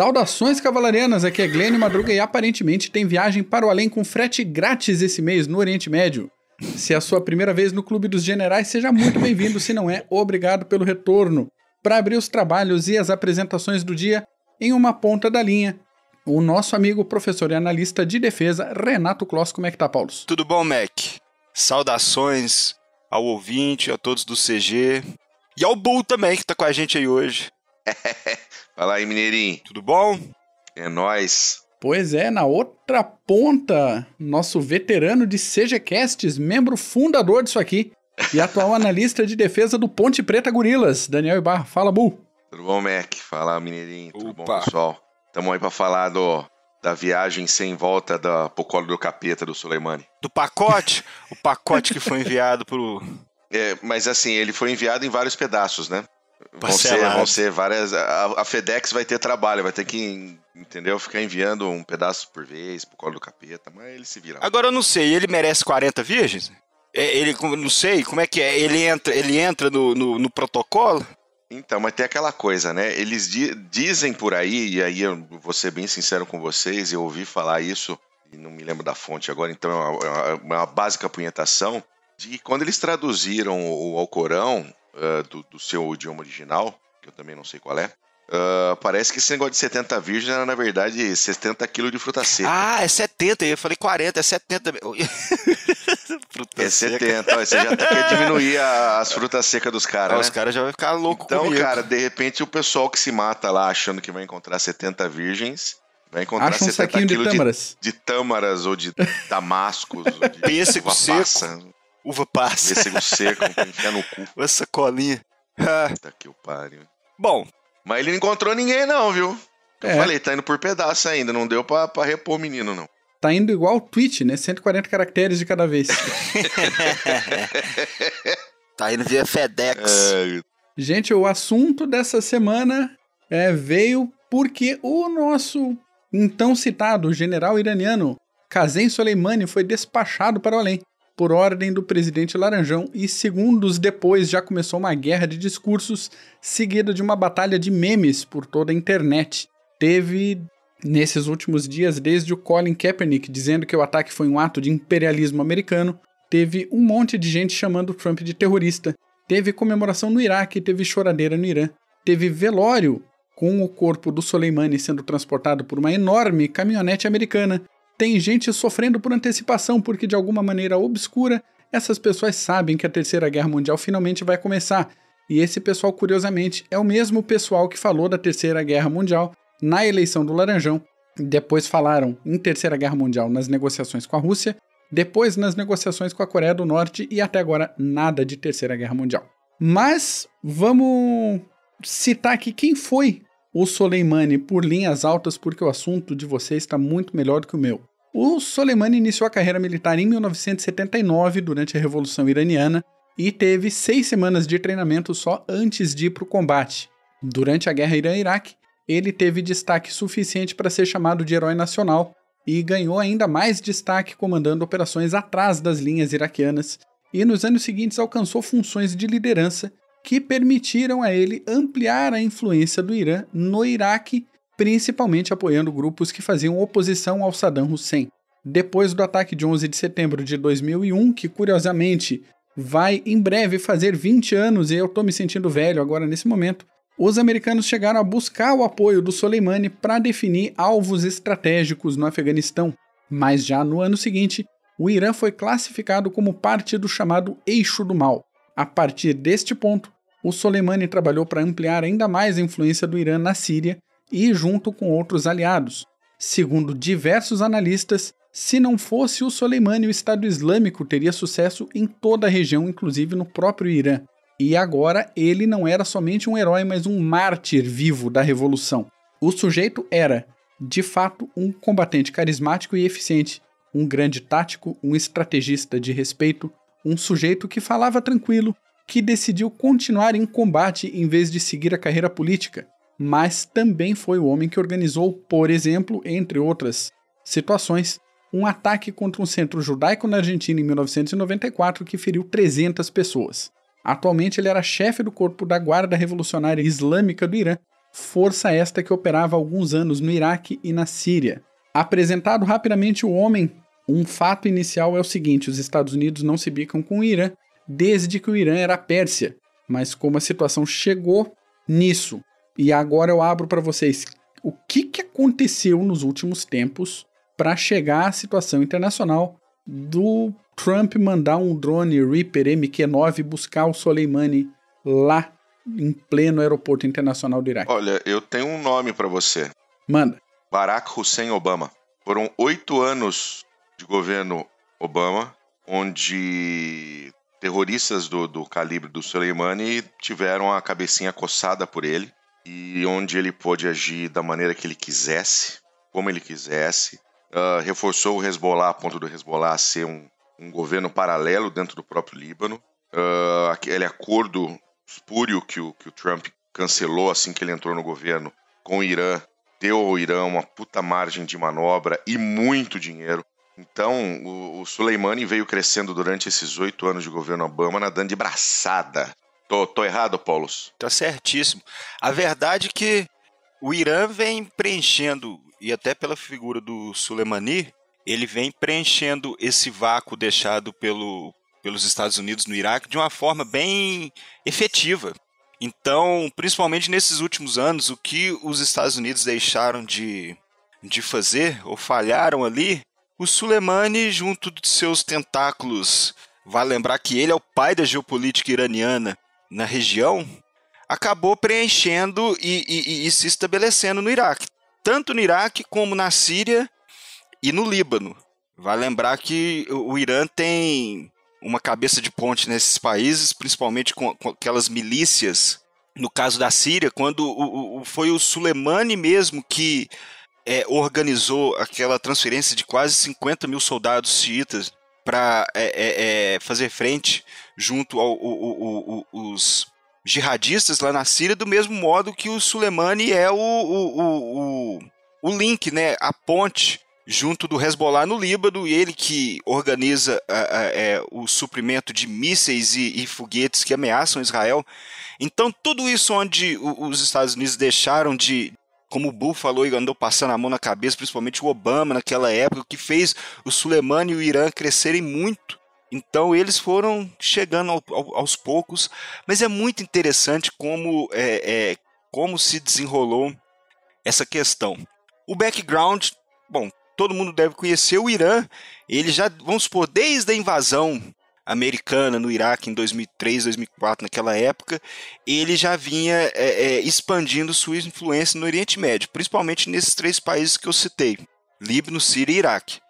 Saudações cavalarianas, aqui é Glenn Madruga e aparentemente tem viagem para o além com frete grátis esse mês no Oriente Médio. Se é a sua primeira vez no Clube dos Generais, seja muito bem-vindo, se não é, obrigado pelo retorno. Para abrir os trabalhos e as apresentações do dia, em uma ponta da linha, o nosso amigo professor e analista de defesa, Renato Kloss. Como é que tá, Paulo? Tudo bom, Mac? Saudações ao ouvinte, a todos do CG e ao Bull também, que tá com a gente aí hoje. Fala aí, Mineirinho. Tudo bom? É nóis. Pois é, na outra ponta, nosso veterano de CGCasts, membro fundador disso aqui e atual analista de defesa do Ponte Preta Gorilas, Daniel Ibarra. Fala, Bull. Tudo bom, Mac? Fala, Mineirinho. Tudo Opa. bom, pessoal? Tamo aí pra falar do, da viagem sem volta da Pocolo do Capeta do Soleimani. Do pacote, o pacote que foi enviado pro. É, mas assim, ele foi enviado em vários pedaços, né? Vão ser, vão ser várias. A, a FedEx vai ter trabalho, vai ter que, entendeu? Ficar enviando um pedaço por vez pro colo do capeta, mas ele se vira. Agora eu não sei, ele merece 40 virgens? É, Ele, não sei, como é que é? Ele entra, ele entra no, no, no protocolo? Então, mas tem aquela coisa, né? Eles di- dizem por aí, e aí eu vou ser bem sincero com vocês, eu ouvi falar isso, e não me lembro da fonte agora, então é uma, é uma- uma básica punhetação, de que quando eles traduziram o Alcorão ah, do, do seu idioma original, que eu também não sei qual é, ah, parece que esse negócio de 70 virgens era, na verdade, 70 quilos de fruta seca. Ah, é 70, eu falei 40, é 70. Fruta é seca. 70, ó, você já quer diminuir a- as frutas secas dos Ah, caras, né? Os caras já vão ficar loucos Então, comigo. cara, de repente o pessoal que se mata lá achando que vai encontrar 70 virgens, vai encontrar Acha um 70 saquinho de quilos tâmaras. de tâmaras ou de damascos, ou de Pêssego seco. Uva passa. pêssego seco enfiar no cu. Essa colinha. Ah, Puta que o pariu. bom, Mas ele não encontrou ninguém não, viu? Eu É. falei, tá indo por pedaço ainda, não deu pra, pra repor o menino, não. Tá indo igual o tweet, né? 140 caracteres de cada vez. tá indo via FedEx. É, Gente, o assunto dessa semana é, veio porque o nosso então citado general iraniano Qasem Soleimani foi despachado para o além por ordem do presidente Laranjão e segundos depois já começou uma guerra de discursos seguida de uma batalha de memes por toda a internet. Teve nesses últimos dias desde o Colin Kaepernick dizendo que o ataque foi um ato de imperialismo americano, teve um monte de gente chamando Trump de terrorista. Teve comemoração no Iraque, teve choradeira no Irã, teve velório com o corpo do Soleimani sendo transportado por uma enorme caminhonete americana. Tem gente sofrendo por antecipação porque, de alguma maneira obscura, essas pessoas sabem que a Terceira Guerra Mundial finalmente vai começar. E esse pessoal, curiosamente, é o mesmo pessoal que falou da Terceira Guerra Mundial na eleição do Laranjão. Depois falaram em Terceira Guerra Mundial nas negociações com a Rússia depois nas negociações com a Coreia do Norte e até agora nada de Terceira Guerra Mundial. Mas vamos citar aqui quem foi o Soleimani por linhas altas, porque o assunto de vocês está muito melhor do que o meu. O Soleimani iniciou a carreira militar em 1979, durante a Revolução Iraniana, e teve seis semanas de treinamento só antes de ir para o combate. Durante a Guerra Irã-Iraque, ele teve destaque suficiente para ser chamado de herói nacional e ganhou ainda mais destaque comandando operações atrás das linhas iraquianas, e nos anos seguintes alcançou funções de liderança que permitiram a ele ampliar a influência do Irã no Iraque, principalmente apoiando grupos que faziam oposição ao Saddam Hussein. Depois do ataque de 11 de setembro de 2001, que curiosamente vai em breve fazer 20 anos e eu tô me sentindo velho agora nesse momento, os americanos chegaram a buscar o apoio do Soleimani para definir alvos estratégicos no Afeganistão. Mas já no ano seguinte, o Irã foi classificado como parte do chamado Eixo do Mal. A partir deste ponto, o Soleimani trabalhou para ampliar ainda mais a influência do Irã na Síria e junto com outros aliados. Segundo diversos analistas, se não fosse o Soleimani, o Estado Islâmico teria sucesso em toda a região, inclusive no próprio Irã. E agora ele não era somente um herói, mas um mártir vivo da revolução. O sujeito era, de fato, um combatente carismático e eficiente, um grande tático, um estrategista de respeito, um sujeito que falava tranquilo, que decidiu continuar em combate em vez de seguir a carreira política, mas também foi o homem que organizou, por exemplo, entre outras situações, um ataque contra um centro judaico na Argentina em 1994 que feriu 300 pessoas. Atualmente ele era chefe do corpo da Guarda Revolucionária Islâmica do Irã força esta que operava há alguns anos no Iraque e na Síria. Apresentado rapidamente o homem, um fato inicial é o seguinte: os Estados Unidos não se bicam com o Irã desde que o Irã era a Pérsia. Mas como a situação chegou nisso, e agora eu abro para vocês o que, que aconteceu nos últimos tempos para chegar à situação internacional do Trump mandar um drone Reaper MQ-9 buscar o Soleimani lá em pleno aeroporto internacional do Iraque. Olha, eu tenho um nome para você. Manda. Barack Hussein Obama. Foram oito anos de governo Obama, onde terroristas do, do calibre do Soleimani tiveram a cabecinha coçada por ele e onde ele pôde agir da maneira que ele quisesse, como ele quisesse. Uh, reforçou o Hezbollah a ponto do Hezbollah ser um, um governo paralelo dentro do próprio Líbano. Uh, aquele acordo espúrio que o, que o Trump cancelou assim que ele entrou no governo com o Irã deu ao Irã uma puta margem de manobra e muito dinheiro. Então, o, o Soleimani veio crescendo durante esses oito anos de governo Obama, nadando de braçada. Tô, tô errado, Paulo? Tá certíssimo. A verdade é que o Irã vem preenchendo, e até pela figura do Soleimani, ele vem preenchendo esse vácuo deixado pelo, pelos Estados Unidos no Iraque de uma forma bem efetiva. Então, principalmente nesses últimos anos, o que os Estados Unidos deixaram de, de fazer ou falharam ali, o Soleimani, junto de seus tentáculos, vale lembrar que ele é o pai da geopolítica iraniana na região, acabou preenchendo e, e, e se estabelecendo no Iraque. Tanto no Iraque como na Síria e no Líbano. Vale lembrar que o Irã tem uma cabeça de ponte nesses países, principalmente com, com aquelas milícias. No caso da Síria, quando o, o, foi o Soleimani mesmo que é, organizou aquela transferência de quase 50 mil soldados xiitas para é, é, é, fazer frente junto aos jihadistas lá na Síria, do mesmo modo que o Soleimani é o, o, o, o link, né, a ponte junto do Hezbollah no Líbano, e ele que organiza é, o suprimento de mísseis e, foguetes que ameaçam Israel. Então, tudo isso onde os Estados Unidos deixaram de, como o Bull falou e andou passando a mão na cabeça, principalmente o Obama naquela época, que fez o Soleimani e o Irã crescerem muito. Então eles foram chegando ao, ao, aos poucos, mas é muito interessante como, é, é, como se desenrolou essa questão. O background, bom, todo mundo deve conhecer o Irã. Ele já, vamos supor, desde a invasão americana no Iraque em 2003, 2004, naquela época, ele já vinha é, é, expandindo sua influência no Oriente Médio, principalmente nesses três países que eu citei: Líbano, Síria e Iraque.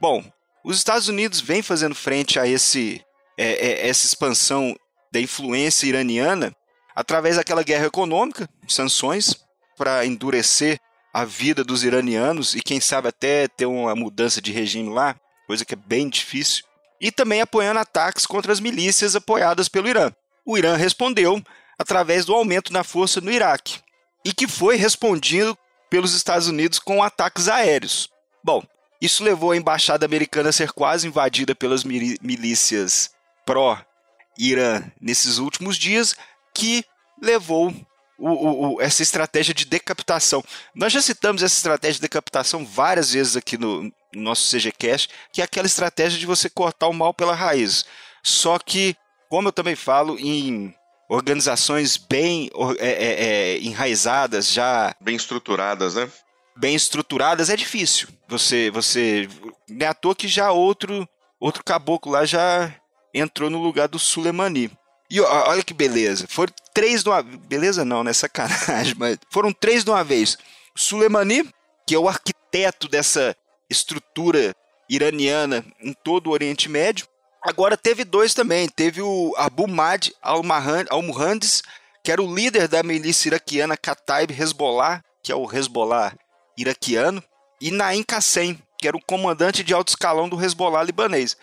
Bom, os Estados Unidos vêm fazendo frente a esse, é, é essa expansão da influência iraniana através daquela guerra econômica, sanções, para endurecer a vida dos iranianos e quem sabe até ter uma mudança de regime lá, coisa que é bem difícil, e também apoiando ataques contra as milícias apoiadas pelo Irã. O Irã respondeu através do aumento na força no Iraque, e que foi respondido pelos Estados Unidos com ataques aéreos. Bom, isso levou a embaixada americana a ser quase invadida pelas milícias pró-Irã nesses últimos dias, que levou o, o, essa estratégia de decapitação. Nós já citamos essa estratégia de decapitação várias vezes aqui no, no nosso CGCast, que é aquela estratégia de você cortar o mal pela raiz. Só que, como eu também falo, em organizações bem é, é, é, enraizadas, já. Bem estruturadas, né? Bem estruturadas, é difícil. Você. você Não é à toa que já outro, outro caboclo lá já entrou no lugar do Sulemani. E olha que beleza. Foram três de uma Beleza não, né? Sacanagem, mas foram três de uma vez. Suleimani, que é o arquiteto dessa estrutura iraniana em todo o Oriente Médio. Agora teve dois também. Teve o Abu Mad al-Muhandis, que era o líder da milícia iraquiana Kataib Hezbollah, que é o Hezbollah iraquiano, e Naim Qassem, que era o comandante de alto escalão do Hezbollah libanês.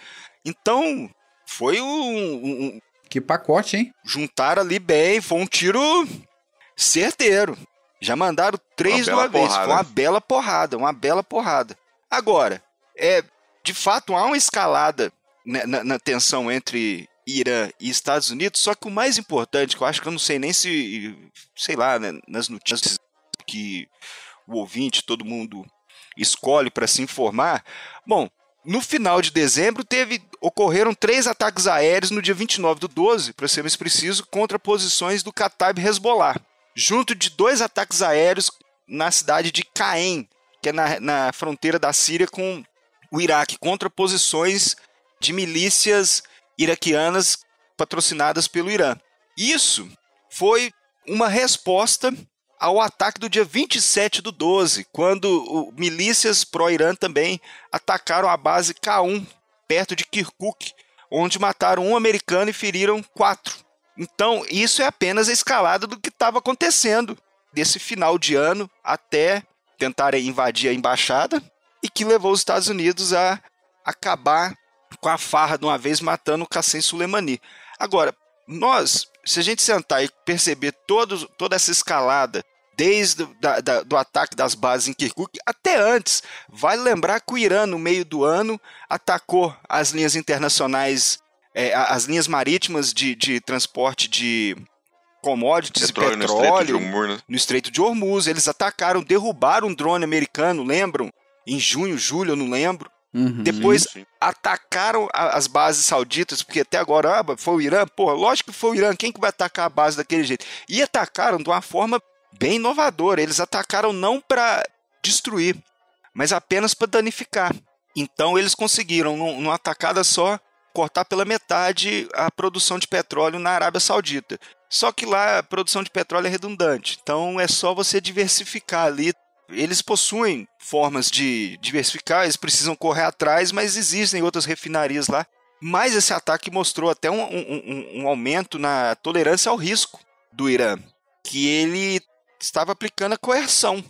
Então, foi um, um, que pacote, hein? Juntaram ali bem, foi um tiro certeiro. Já mandaram três de uma vez. Foi uma bela porrada, uma bela porrada. Agora, é, de fato há uma escalada na, na, na, tensão entre Irã e Estados Unidos, só que o mais importante, que eu acho que eu não sei nem se, sei lá, né, nas notícias que o ouvinte, todo mundo escolhe para se informar. Bom, no final de dezembro teve ocorreram três ataques aéreos no dia 29 do 12, para ser mais preciso, contra posições do Kataib Hezbollah, junto de dois ataques aéreos na cidade de Caen, que é na, na fronteira da Síria com o Iraque, contra posições de milícias iraquianas patrocinadas pelo Irã. Isso foi uma resposta ao ataque do dia 27 do 12, quando milícias pró-Irã também atacaram a base K1, perto de Kirkuk, onde mataram um americano e feriram quatro. Então, isso é apenas a escalada do que estava acontecendo desse final de ano até tentar invadir a embaixada e que levou os Estados Unidos a acabar com a farra de uma vez matando o Qassem Soleimani. Agora, nós, se a gente sentar e perceber todo, toda essa escalada, desde da, da, do ataque das bases em Kirkuk até antes, vale lembrar que o Irã, no meio do ano, atacou as linhas internacionais, é, as linhas marítimas de, de transporte de commodities petróleo, e petróleo no Estreito, Hormuz, né? no Estreito de Hormuz. Eles atacaram, derrubaram um drone americano, lembram? Em junho, julho, eu não lembro. Uhum, Depois sim. atacaram as bases sauditas, porque até agora ah, foi o Irã. Porra, lógico que foi o Irã. Quem que vai atacar a base daquele jeito? E atacaram de uma forma bem inovadora. Eles atacaram não para destruir, mas apenas para danificar. Então eles conseguiram, numa atacada só, cortar pela metade a produção de petróleo na Arábia Saudita. Só que lá a produção de petróleo é redundante, então é só você diversificar ali eles possuem formas de diversificar, eles precisam correr atrás, mas existem outras refinarias lá. Mas esse ataque mostrou até um, um, um aumento na tolerância ao risco do Irã, que ele estava aplicando a coerção.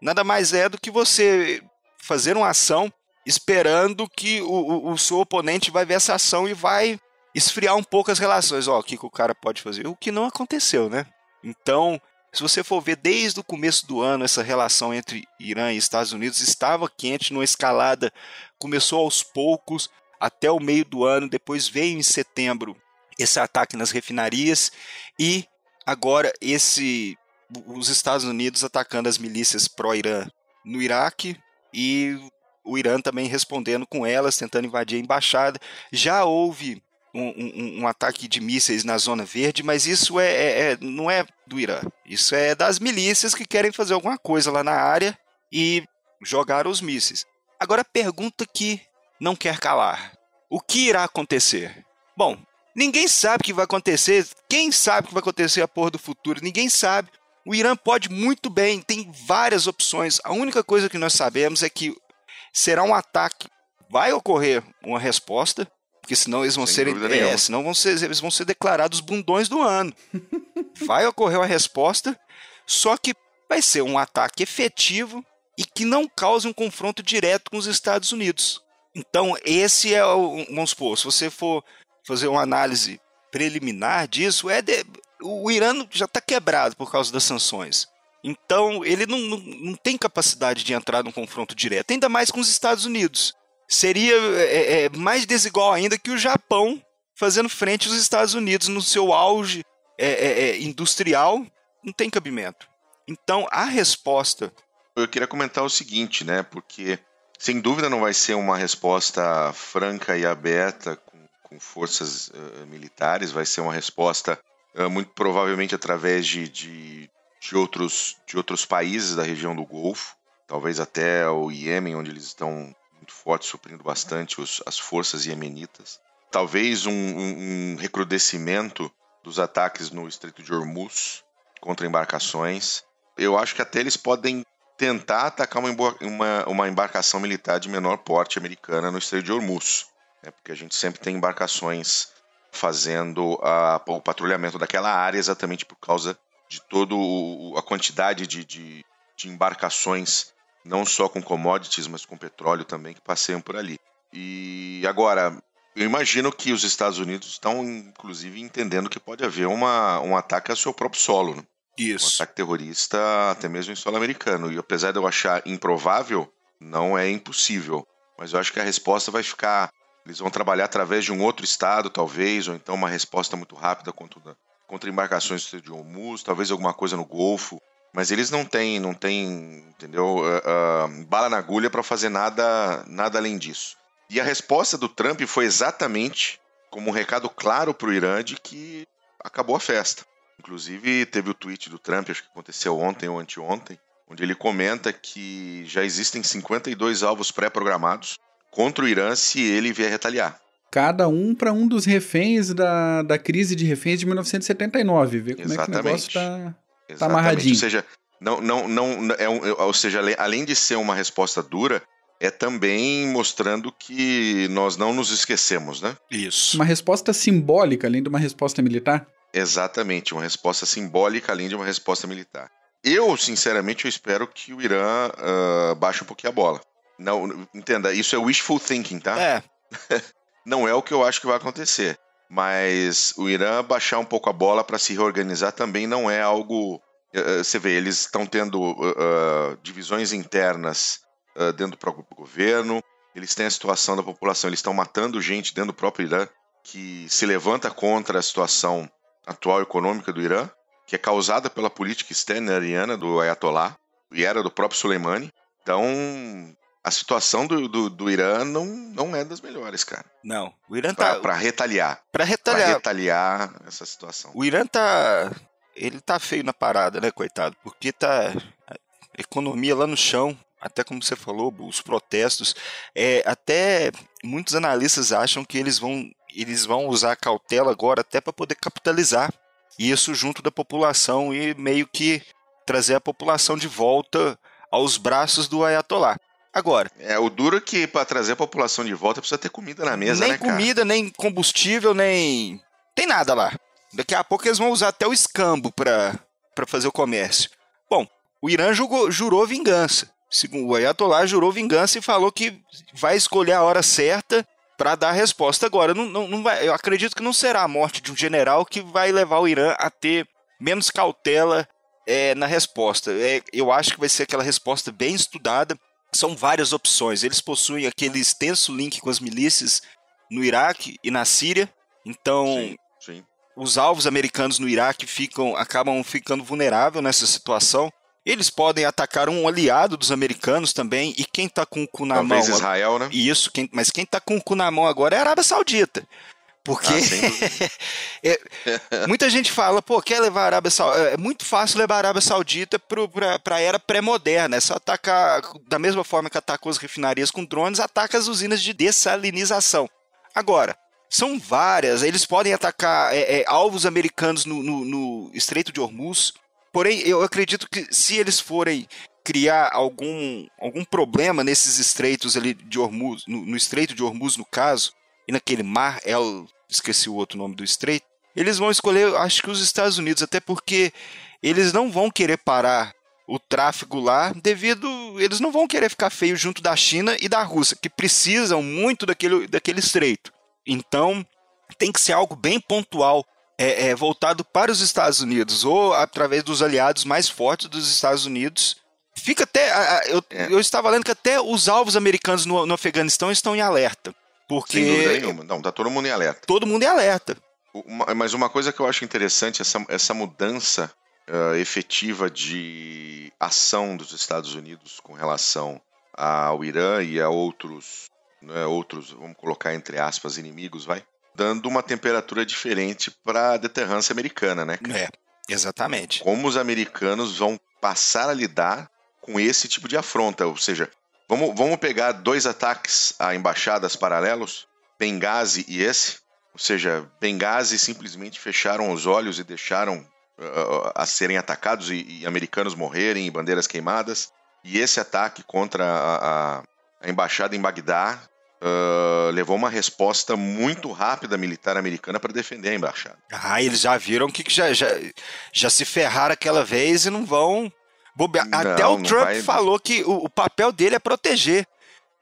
Nada mais é do que você fazer uma ação esperando que o, o, o seu oponente vai ver essa ação e vai esfriar um pouco as relações. Ó, o que, que o cara pode fazer? O que não aconteceu, né? Então, se você for ver desde o começo do ano, essa relação entre Irã e Estados Unidos estava quente, numa escalada, começou aos poucos até o meio do ano, depois veio em setembro esse ataque nas refinarias e agora esse os Estados Unidos atacando as milícias pró-Irã no Iraque e o Irã também respondendo com elas, tentando invadir a embaixada. Já houve um, um, ataque de mísseis na Zona Verde, mas isso é, é, é, não é do Irã. Isso é das milícias que querem fazer alguma coisa lá na área e jogar os mísseis. Agora pergunta que não quer calar: o que irá acontecer? Bom, ninguém sabe o que vai acontecer. Quem sabe o que vai acontecer a porra do futuro? Ninguém sabe. O Irã pode muito bem, tem várias opções. A única coisa que nós sabemos é que será um ataque, vai ocorrer uma resposta, porque senão eles vão ser, é, senão vão ser, eles vão ser declarados bundões do ano. Vai ocorrer uma resposta, só que vai ser um ataque efetivo e que não cause um confronto direto com os Estados Unidos. Então, esse é o, vamos supor, se você for fazer uma análise preliminar disso, é de, o Irã já está quebrado por causa das sanções. Então, ele não, não, não, tem capacidade de entrar num confronto direto, ainda mais com os Estados Unidos seria é, é, mais desigual ainda que o Japão fazendo frente aos Estados Unidos no seu auge é, é, é, industrial, não tem cabimento. Então, a resposta. Eu queria comentar o seguinte, né? Porque sem dúvida não vai ser uma resposta franca e aberta com, com forças uh, militares, vai ser uma resposta uh, muito provavelmente através de, de, de, outros, de outros países da região do Golfo, talvez até o Iêmen, onde eles estão muito forte, suprindo bastante os, as forças iemenitas. Talvez um, um, recrudescimento dos ataques no Estreito de Hormuz contra embarcações. Eu acho que até eles podem tentar atacar uma, uma, uma embarcação militar de menor porte americana no Estreito de Hormuz, né? porque a gente sempre tem embarcações fazendo a, o patrulhamento daquela área exatamente por causa de toda a quantidade de, de, de embarcações não só com commodities, mas com petróleo também que passeiam por ali. E agora, eu imagino que os Estados Unidos estão, inclusive, entendendo que pode haver uma, um ataque ao seu próprio solo. Né? Isso. Um ataque terrorista até mesmo em solo americano. E apesar de eu achar improvável, não é impossível. Mas eu acho que a resposta vai ficar. Eles vão trabalhar através de um outro estado, talvez, ou então uma resposta muito rápida contra, contra embarcações de Hormuz, talvez alguma coisa no Golfo mas eles não têm, não têm, entendeu, uh, uh, bala na agulha para fazer nada, nada além disso. E a resposta do Trump foi exatamente como um recado claro para o Irã de que acabou a festa. Inclusive teve o tweet do Trump, acho que aconteceu ontem ou anteontem, onde ele comenta que já existem 52 alvos pré-programados contra o Irã se ele vier retaliar. Cada um para um dos reféns da, da crise de reféns de 1979. Ver como Exatamente. é que o negócio está Tá amarradinho. Ou seja, não, não, não, é um, ou seja, além de ser uma resposta dura, é também mostrando que nós não nos esquecemos, né? Isso. Uma resposta simbólica, além de uma resposta militar? Exatamente, uma resposta simbólica, além de uma resposta militar. Eu, sinceramente, eu espero que o Irã uh, baixe um pouquinho a bola. Não, entenda, isso é wishful thinking, tá? É. não é o que eu acho que vai acontecer. Mas o Irã baixar um pouco a bola para se reorganizar também não é algo. Uh, você vê, eles estão tendo uh, divisões internas uh, dentro do próprio governo, eles têm a situação da população, eles estão matando gente dentro do próprio Irã que se levanta contra a situação atual econômica do Irã, que é causada pela política externa iraniana do Ayatollah e era do próprio Soleimani. Então, a situação do, do, do, Irã não, não é das melhores, cara. Não. O Irã tá. Pra, retaliar. Pra retaliar. Pra retaliar essa situação. O Irã tá. Ele tá feio na parada, né, coitado? Porque tá. Economia lá no chão, até como você falou, os protestos. É, até muitos analistas acham que eles vão, eles vão usar a cautela agora até para poder capitalizar isso junto da população e meio que trazer a população de volta aos braços do Ayatollah. Agora. É, o duro é que para trazer a população de volta precisa ter comida na mesa, nem né, cara? Nem comida, nem combustível, nem. Tem nada lá. Daqui a pouco eles vão usar até o escambo para fazer o comércio. Bom, o Irã jurou, jurou vingança. Segundo o Ayatollah, jurou vingança e falou que vai escolher a hora certa para dar a resposta. Agora, não, não, não vai, eu acredito que não será a morte de um general que vai levar o Irã a ter menos cautela é, na resposta. É, eu acho que vai ser aquela resposta bem estudada são várias opções. Eles possuem aquele extenso link com as milícias no Iraque e na Síria. Então, sim, sim. os alvos americanos no Iraque ficam, acabam ficando vulneráveis nessa situação. Eles podem atacar um aliado dos americanos também. E quem está com o cu na Talvez mão. Israel, né? Isso, quem, mas quem está com o cu na mão agora é a Arábia Saudita. Porque ah, é, muita gente fala, pô, quer levar a Arábia Saudita. É muito fácil levar a Arábia Saudita para a era pré-moderna. É só atacar, da mesma forma que atacou as refinarias com drones, ataca as usinas de dessalinização. Agora, são várias, eles podem atacar é, é, alvos americanos no, no, no Estreito de Hormuz. Porém, eu acredito que se eles forem criar algum, algum problema nesses estreitos ali de Hormuz, no, no Estreito de Hormuz, no caso, e naquele mar, El, esqueci o outro nome do estreito, eles vão escolher, acho que os Estados Unidos, até porque eles não vão querer parar o tráfego lá devido. Eles não vão querer ficar feio junto da China e da Rússia, que precisam muito daquele, daquele estreito. Então, tem que ser algo bem pontual, é, é, voltado para os Estados Unidos, ou através dos aliados mais fortes dos Estados Unidos. Fica até. Eu, é. eu estava lendo que até os alvos americanos no, no Afeganistão estão em alerta. Porque. Sem dúvida nenhuma. Não, tá todo mundo em alerta. Todo mundo em alerta. Uma, mas uma coisa que eu acho interessante, essa, essa mudança uh, efetiva de ação dos Estados Unidos com relação ao Irã e a outros, né, outros, vamos colocar entre aspas, inimigos, vai, dando uma temperatura diferente para a deterrância americana, né? É, exatamente. Como os americanos vão passar a lidar com esse tipo de afronta, ou seja, Vamos, vamos pegar dois ataques a embaixadas paralelos, Benghazi e esse. Ou seja, Benghazi simplesmente fecharam os olhos e deixaram uh, a serem atacados e, e, americanos morrerem e bandeiras queimadas. E esse ataque contra a, a, embaixada em Bagdá uh, levou uma resposta muito rápida militar americana para defender a embaixada. Ah, eles já viram que já, já, já se ferraram aquela vez e não vão Bobe... Não, Até o Trump vai... falou que o, o, papel dele é proteger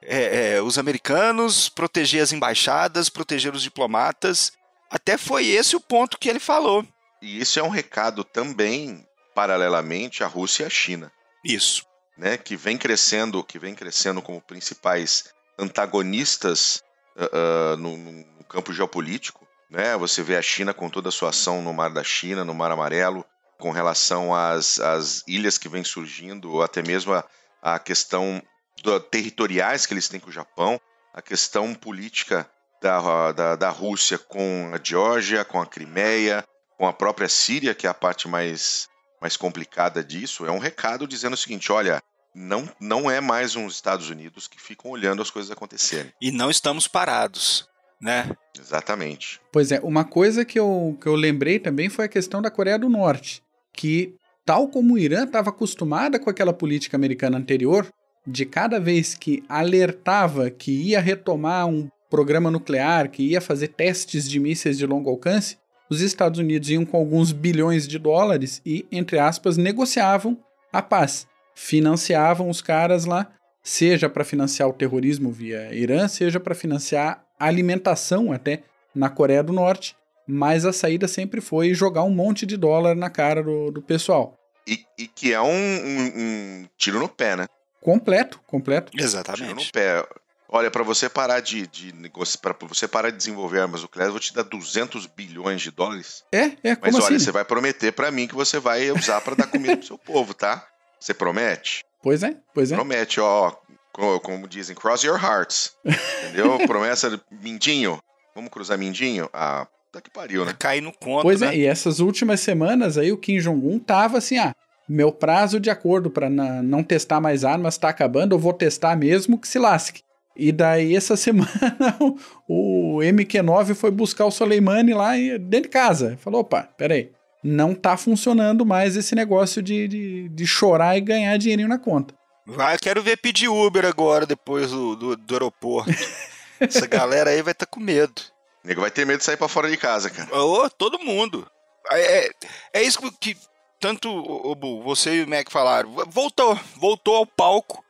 é, é, os americanos, proteger as embaixadas, proteger os diplomatas. Até foi esse o ponto que ele falou. E isso é um recado também, paralelamente, à Rússia e à China. Isso. Né, que vem crescendo, que vem crescendo como principais antagonistas uh, uh, no, no, campo geopolítico. Né? Você vê a China com toda a sua ação no Mar da China, no Mar Amarelo, com relação às, às ilhas que vêm surgindo, ou até mesmo a, a questão do, territoriais que eles têm com o Japão, a questão política da, da, da Rússia com a Geórgia, com a Crimeia, com a própria Síria, que é a parte mais, mais complicada disso, é um recado dizendo o seguinte: olha, não, não é mais uns Estados Unidos que ficam olhando as coisas acontecerem. E não estamos parados, né? Exatamente. Pois é, uma coisa que eu, que eu lembrei também foi a questão da Coreia do Norte, que, tal como o Irã estava acostumada com aquela política americana anterior, de cada vez que alertava que ia retomar um programa nuclear, que ia fazer testes de mísseis de longo alcance, os Estados Unidos iam com alguns bilhões de dólares e, entre aspas, negociavam a paz. Financiavam os caras lá, seja para financiar o terrorismo via Irã, seja para financiar alimentação até na Coreia do Norte, mas a saída sempre foi jogar um monte de dólar na cara do, do pessoal. E, e que é um, um, um, tiro no pé, né? Completo, completo. Exatamente. Tiro no pé. Olha, para você parar de, de negociar, para você parar de desenvolver armas nucleares, eu vou te dar 200 bilhões de dólares. É, é, como Mas olha, assim? você vai prometer para mim que você vai usar para dar comida pro seu povo, tá? Você promete? Pois é, pois é. Promete, ó, como, como dizem, cross your hearts. Entendeu? Promessa de mindinho. Vamos cruzar mindinho? Ah, tá que pariu, né? Cair no conto, Pois né? é, e essas últimas semanas aí o Kim Jong-un tava assim, ah, meu prazo de acordo para não testar mais armas tá acabando, eu vou testar mesmo que se lasque. E daí essa semana o MQ-9 foi buscar o Soleimani lá dentro de casa. Falou, opa, peraí, não tá funcionando mais esse negócio de, de, de chorar e ganhar dinheirinho na conta. Vai, eu quero ver pedir Uber agora, depois do, do, do aeroporto. Essa galera aí vai estar com medo. O nego vai ter medo de sair para fora de casa, cara. Ô, todo mundo. É, é, é isso que tanto o, o, você e o Mac falaram. Voltou, voltou ao palco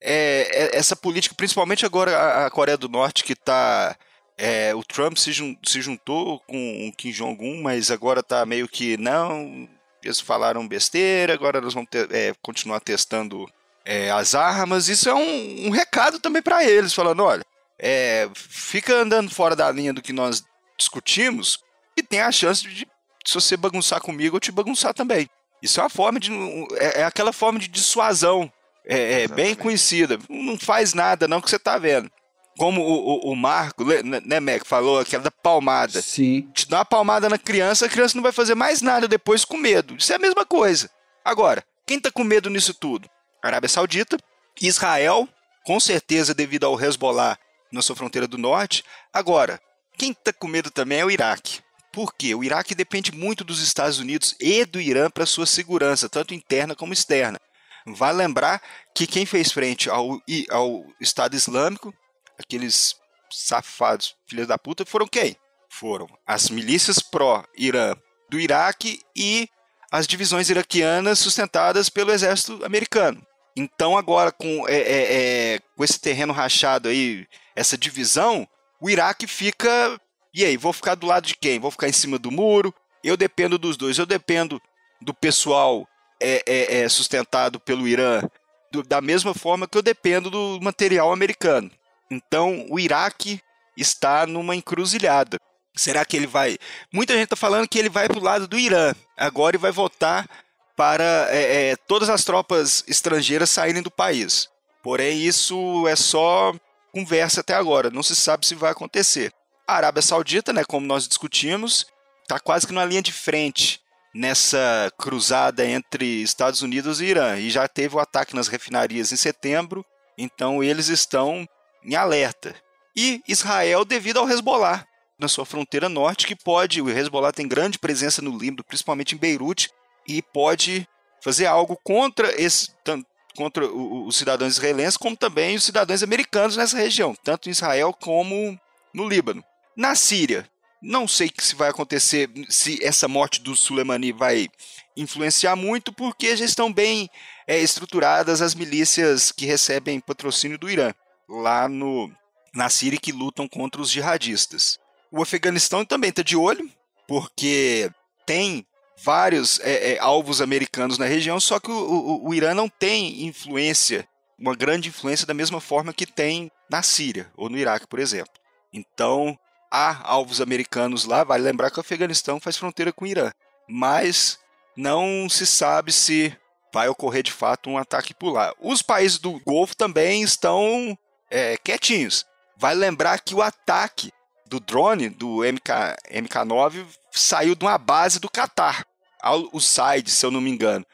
é, é, essa política, principalmente agora a, a Coreia do Norte, que está é, o Trump se, jun, se, juntou com o Kim Jong-un, mas agora está meio que não. Eles falaram besteira, agora nós vamos ter, é, continuar testando é, as armas. Isso é um, um recado também para eles, falando: olha, é, fica andando fora da linha do que nós discutimos e tem a chance de, se você bagunçar comigo, eu te bagunçar também. Isso é uma forma de. É, é aquela forma de dissuasão é, é bem conhecida. Não faz nada, não, que você tá vendo. Como o, o, o Marco, né, né, Mac, falou aquela da palmada. Sim. Te dá uma palmada na criança, a criança não vai fazer mais nada depois com medo. Isso é a mesma coisa. Agora, quem tá com medo nisso tudo? Arábia Saudita, Israel, com certeza devido ao Hezbollah na sua fronteira do norte. Agora, quem tá com medo também é o Iraque. Por quê? O Iraque depende muito dos Estados Unidos e do Irã para sua segurança, tanto interna como externa. Vai lembrar que quem fez frente ao, ao Estado Islâmico, aqueles safados filhos da puta, foram quem? Foram as milícias pró-Irã do Iraque e as divisões iraquianas sustentadas pelo exército americano. Então, agora, com, é, é, é, com esse terreno rachado aí, essa divisão, o Iraque fica. E aí, vou ficar do lado de quem? Vou ficar em cima do muro? Eu dependo dos dois. Eu dependo do pessoal é, é, é sustentado pelo Irã do, da mesma forma que eu dependo do material americano. Então, o Iraque está numa encruzilhada. Será que ele vai. Muita gente está falando que ele vai para o lado do Irã agora e vai votar para é, é, todas as tropas estrangeiras saírem do país. Porém, isso é só conversa até agora, não se sabe se vai acontecer. A Arábia Saudita, né, como nós discutimos, está quase que numa linha de frente nessa cruzada entre Estados Unidos e Irã. E já teve o ataque nas refinarias em setembro, então eles estão em alerta. E Israel, devido ao Hezbollah, na sua fronteira norte, que pode. O Hezbollah tem grande presença no Líbano, principalmente em Beirute, e pode fazer algo contra esse, contra os cidadãos israelenses, como também os cidadãos americanos nessa região, tanto em Israel como no Líbano. Na Síria, não sei se vai acontecer, se essa morte do Soleimani vai influenciar muito, porque já estão bem é, estruturadas as milícias que recebem patrocínio do Irã, lá no, na Síria, que lutam contra os jihadistas. O Afeganistão também está de olho, porque tem vários é, é, alvos americanos na região, só que o, o, o Irã não tem influência, uma grande influência da mesma forma que tem na Síria ou no Iraque, por exemplo. Então, há alvos americanos lá. Vale lembrar que o Afeganistão faz fronteira com o Irã. Mas não se sabe se vai ocorrer de fato um ataque por lá. Os países do Golfo também estão é, quietinhos. Vai lembrar que o ataque do drone, do MK, MK9, saiu de uma base do Catar, o SAID, se eu não me engano.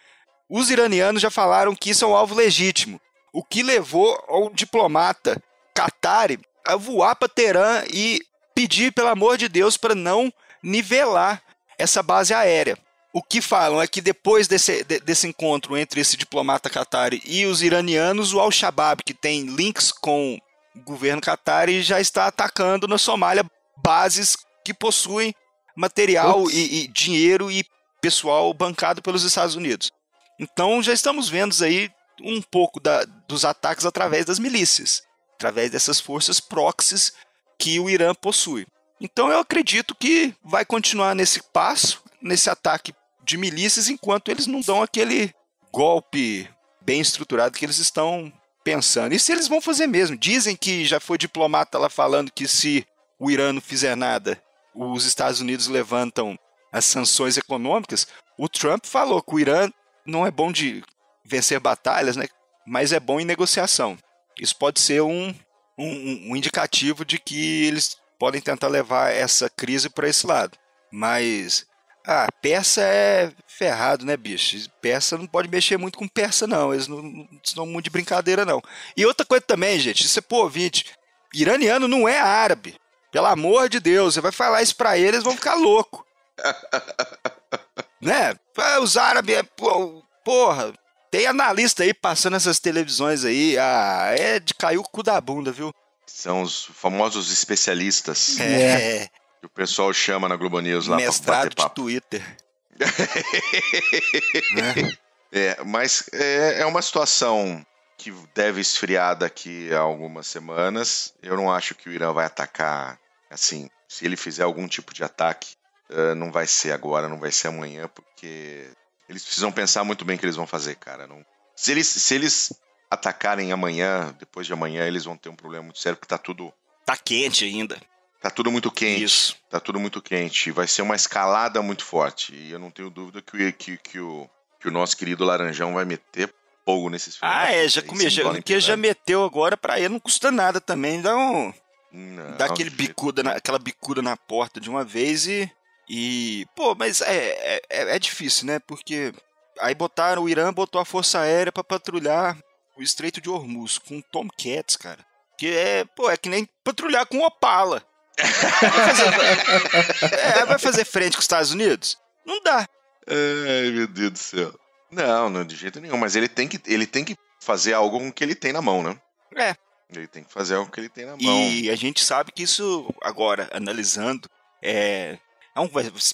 Os iranianos já falaram que isso é um alvo legítimo, o que levou ao diplomata Qatari a voar para Teherã e pedir, pelo amor de Deus, para não nivelar essa base aérea. O que falam é que depois desse, desse encontro entre esse diplomata Qatari e os iranianos, o Al-Shabaab, que tem links com o governo Qatari, já está atacando na Somália bases que possuem material e, e, dinheiro e pessoal bancado pelos Estados Unidos. Então já estamos vendo aí um pouco da, dos ataques através das milícias, através dessas forças proxies que o Irã possui. Então eu acredito que vai continuar nesse passo, nesse ataque de milícias, enquanto eles não dão aquele golpe bem estruturado que eles estão pensando. E se eles vão fazer mesmo? Dizem que já foi diplomata lá falando que se o Irã não fizer nada, os Estados Unidos levantam as sanções econômicas. O Trump falou que o Irã não é bom de vencer batalhas, né? mas é bom em negociação. Isso pode ser um, um, um indicativo de que eles podem tentar levar essa crise para esse lado. Mas ah, persa é ferrado, né, bicho? Persa não pode mexer muito com persa, não. Eles não, não são muito de brincadeira, não. E outra coisa também, gente, isso é por ouvinte. Iraniano não é árabe. Pelo amor de Deus, você vai falar isso pra eles, vão ficar louco. Né? Os árabes, é, porra, tem analista aí passando essas televisões aí. Ah, é de cair o cu da bunda, viu? São os famosos especialistas. É. Que o pessoal chama na Globo News lá Mestrado pra bater papo. de Twitter. né? É, mas é, é uma situação que deve esfriar daqui a algumas semanas. Eu não acho que o Irã vai atacar assim. Se ele fizer algum tipo de ataque, uh, não vai ser agora, não vai ser amanhã, porque eles precisam pensar muito bem o que eles vão fazer, cara. Não... Se, eles, se eles atacarem amanhã, depois de amanhã, eles vão ter um problema muito sério, porque tá tudo. Tá quente ainda. Tá tudo muito quente. Isso. Tá tudo muito quente. Vai ser uma escalada muito forte. E eu não tenho dúvida que, que, que, o, que o nosso querido Laranjão vai meter fogo nesses filmes. Ah, é, já começou. Porque já meteu agora pra ele, não custa nada também. Dá um. Não, dá aquele bicuda na, aquela bicuda na porta de uma vez e. E. Pô, mas é, é, é, é difícil, né? Porque aí botaram, o Irã botou a Força Aérea para patrulhar o Estreito de Hormuz com Tomcats, cara. Que é, pô, é que nem patrulhar com Opala. Vai fazer, é, vai fazer frente com os Estados Unidos? Não dá. Ai, meu Deus do céu. Não, não, de jeito nenhum. Mas ele tem que, ele tem que fazer algo com o que ele tem na mão, né? É. Ele tem que fazer algo que ele tem na mão. E a gente sabe que isso, agora, analisando, é, é um,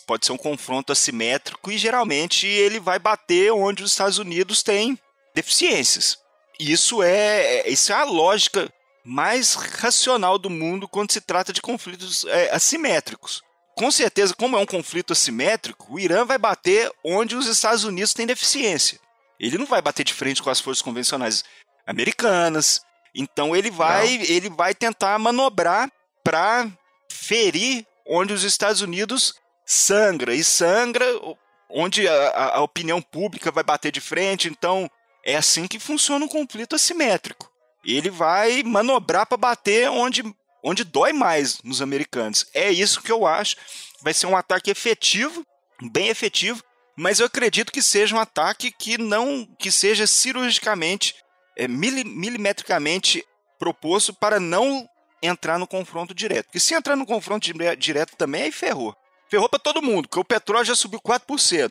pode ser um confronto assimétrico e geralmente ele vai bater onde os Estados Unidos têm deficiências. Isso é, isso é a lógica mais racional do mundo quando se trata de conflitos é, assimétricos. Com certeza, como é um conflito assimétrico, o Irã vai bater onde os Estados Unidos têm deficiência. Ele não vai bater de frente com as forças convencionais americanas. Então ele vai, ele vai tentar manobrar para ferir onde os Estados Unidos sangra e sangra onde a, a opinião pública vai bater de frente. Então é assim que funciona um conflito assimétrico. Ele vai manobrar para bater onde, onde dói mais nos americanos. É isso que eu acho. Vai ser um ataque efetivo, bem efetivo, mas eu acredito que seja um ataque que não que seja cirurgicamente, é, milimetricamente proposto para não entrar no confronto direto. Porque se entrar no confronto direto também, aí ferrou. Ferrou para todo mundo, porque o petróleo já subiu 4%.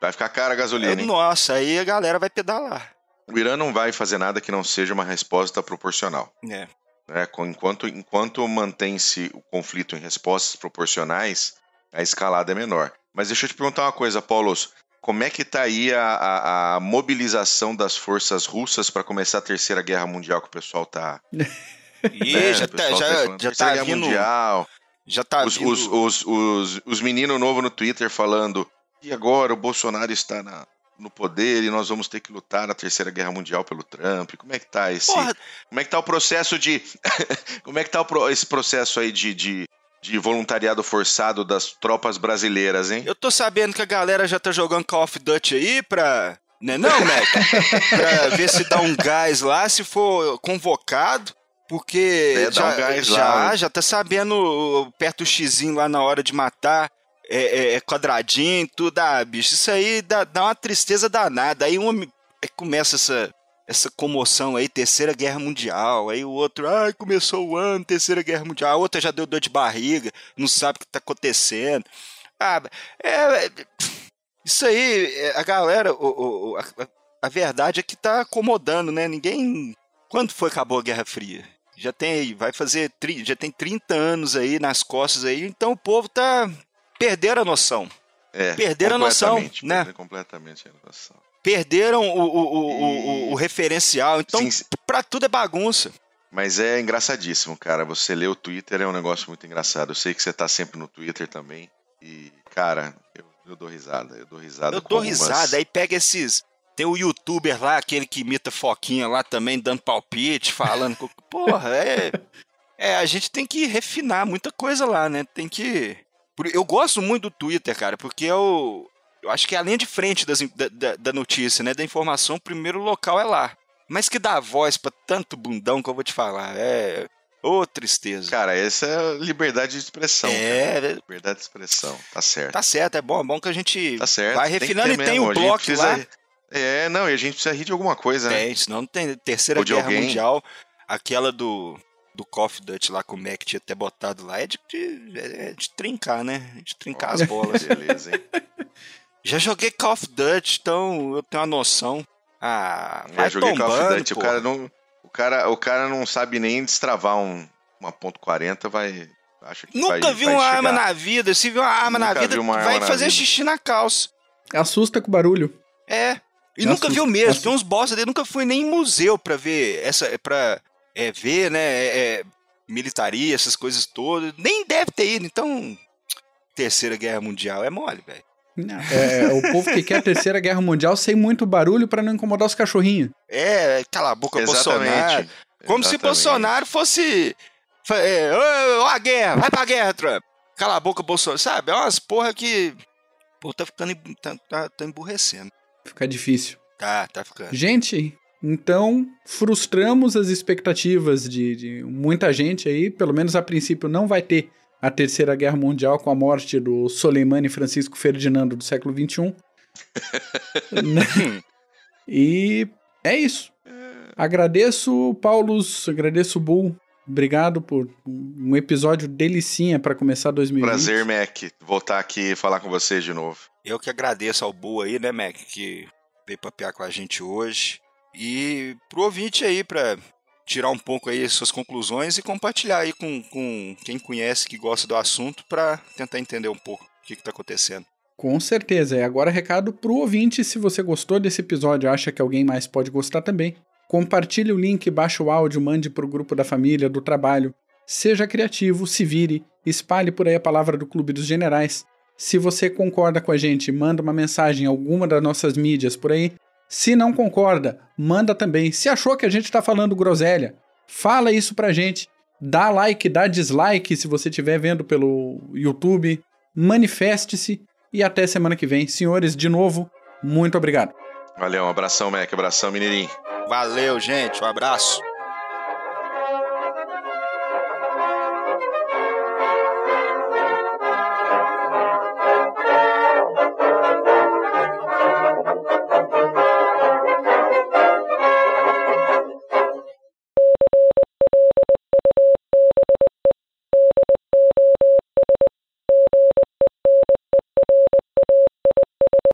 Vai ficar cara a gasolina, é, Nossa, aí a galera vai pedalar. O Irã não vai fazer nada que não seja uma resposta proporcional. É. É, enquanto, enquanto mantém-se o conflito em respostas proporcionais, a escalada é menor. Mas deixa eu te perguntar uma coisa, Paulos. Como é que está aí a, a, a, mobilização das forças russas para começar a terceira guerra mundial que o pessoal tá? Ih, é, já, tá, já, tá já tá vindo, mundial. Já tá os, vindo... os, os, os, os meninos novos no Twitter falando e agora o Bolsonaro está na, no poder e nós vamos ter que lutar na Terceira Guerra Mundial pelo Trump. Como é que tá esse. Porra. Como é que tá o processo de. como é que tá o, esse processo aí de, de, de voluntariado forçado das tropas brasileiras, hein? Eu tô sabendo que a galera já tá jogando Call of Duty aí pra. Né não, Mac? pra ver se dá um gás lá, se for convocado. Porque É, já, um já, lá. já tá sabendo perto do xizinho lá na hora de matar. É, é- é quadradinho, tudo, ah, bicho, isso aí dá, dá uma tristeza danada. Aí um aí começa essa, essa comoção aí, terceira guerra mundial. Aí o outro, ai, começou o ano, terceira guerra mundial. A outra já deu dor de barriga, não sabe o que tá acontecendo. Ah, é, é, isso aí, é, a galera, o- o- o- a, a verdade é que tá acomodando, né? Ninguém. Quando foi que acabou a Guerra Fria? Já tem vai fazer, já tem 30 anos aí nas costas aí, então o povo tá. Perderam a noção. É, Perderam a noção, né? perderam completamente a noção. Perderam o, o, o, o- o- referencial. Então, pra tudo é bagunça. Mas é engraçadíssimo, cara. Você lê o Twitter é um negócio muito engraçado. Eu sei que você tá sempre no Twitter também. E, cara, eu, eu dou risada. Eu dou risada. Eu dou algumas- risada, aí pega esses. Tem o youtuber lá, aquele que imita Foquinha lá também, dando palpite, falando. Porra, é. É, a gente tem que refinar muita coisa lá, né? Tem que. Eu gosto muito do Twitter, cara, porque eu. Eu acho que é a linha de frente das da, da- notícia, né? Da informação, o primeiro local é lá. Mas que dá voz pra tanto bundão que eu vou te falar. É. Ô, tristeza. Cara, essa é liberdade de expressão. cara. é, Liberdade de expressão. Tá certo. tá certo, é bom, é bom que a gente Tá certo. vai tem refinando ter e tem gente bloco precisa- lá. É, não, e a gente precisa rir de alguma coisa, né? Tem, senão não tem terceira Ou de guerra alguém. mundial. Aquela do, do Call of Duty lá que o Mac tinha até botado lá é de, de, é de trincar, né? De trincar as bolas. Beleza, hein? Já joguei Call of Duty, então eu tenho uma noção. Ah, vai Eu joguei Call of tombando, Duty. O cara, não, o, cara, o cara não sabe nem destravar um, uma ponto .40, vai... Acha que Nunca vai, vi vai uma arma chegar. na vida. Se viu uma arma na Nunca vida, vi uma arma vai na fazer vida. xixi na calça. Assusta com o barulho. É. E Assusta, nunca viu mesmo. assusta. Tem uns bosta dele, nunca fui nem em museu pra ver essa. pra é, ver, né? É, é, militaria, essas coisas todas. Nem deve ter ido. Então, Terceira Guerra Mundial é mole, velho. Não, é o povo que quer a terceira guerra mundial sem muito barulho pra não incomodar os cachorrinhos. É, cala a boca, Bolsonaro. Exatamente. Como se Exatamente. Bolsonaro fosse. É, ô, ô, a guerra, vai pra guerra, Trump. Cala a boca, Bolsonaro. Sabe? É umas porra que. Pô, tá ficando. Tá, tá, tá emburrecendo. Fica difícil. Tá, tá ficando. Gente, então frustramos as expectativas de, de muita gente aí. Pelo menos a princípio não vai ter a Terceira Guerra Mundial com a morte do Soleimani Francisco Ferdinando do século XXI. E é isso. Agradeço, Paulus, agradeço, Bull. Obrigado por um episódio delicinha para começar 2020. Prazer, Mac, voltar aqui e falar com você de novo. Eu que agradeço ao Boa aí, né, Mac, que veio papear com a gente hoje. E pro ouvinte aí, pra tirar um pouco aí suas conclusões e compartilhar aí com, com quem conhece, que gosta do assunto, pra tentar entender um pouco o que, que tá acontecendo. Com certeza. E agora recado pro ouvinte, se você gostou desse episódio, acha que alguém mais pode gostar também, compartilhe o link, baixe o áudio, mande pro grupo da família, do trabalho. Seja criativo, se vire, espalhe por aí a palavra do Clube dos Generais. Se você concorda com a gente, manda uma mensagem em alguma das nossas mídias por aí. Se não concorda, manda também. Se achou que a gente tá falando groselha, fala isso pra gente. Dá like, dá dislike se você estiver vendo pelo YouTube. Manifeste-se e até semana que vem. Senhores, de novo, muito obrigado. Valeu, um abração, Mac, abração, menininho. Valeu, gente. Um abraço.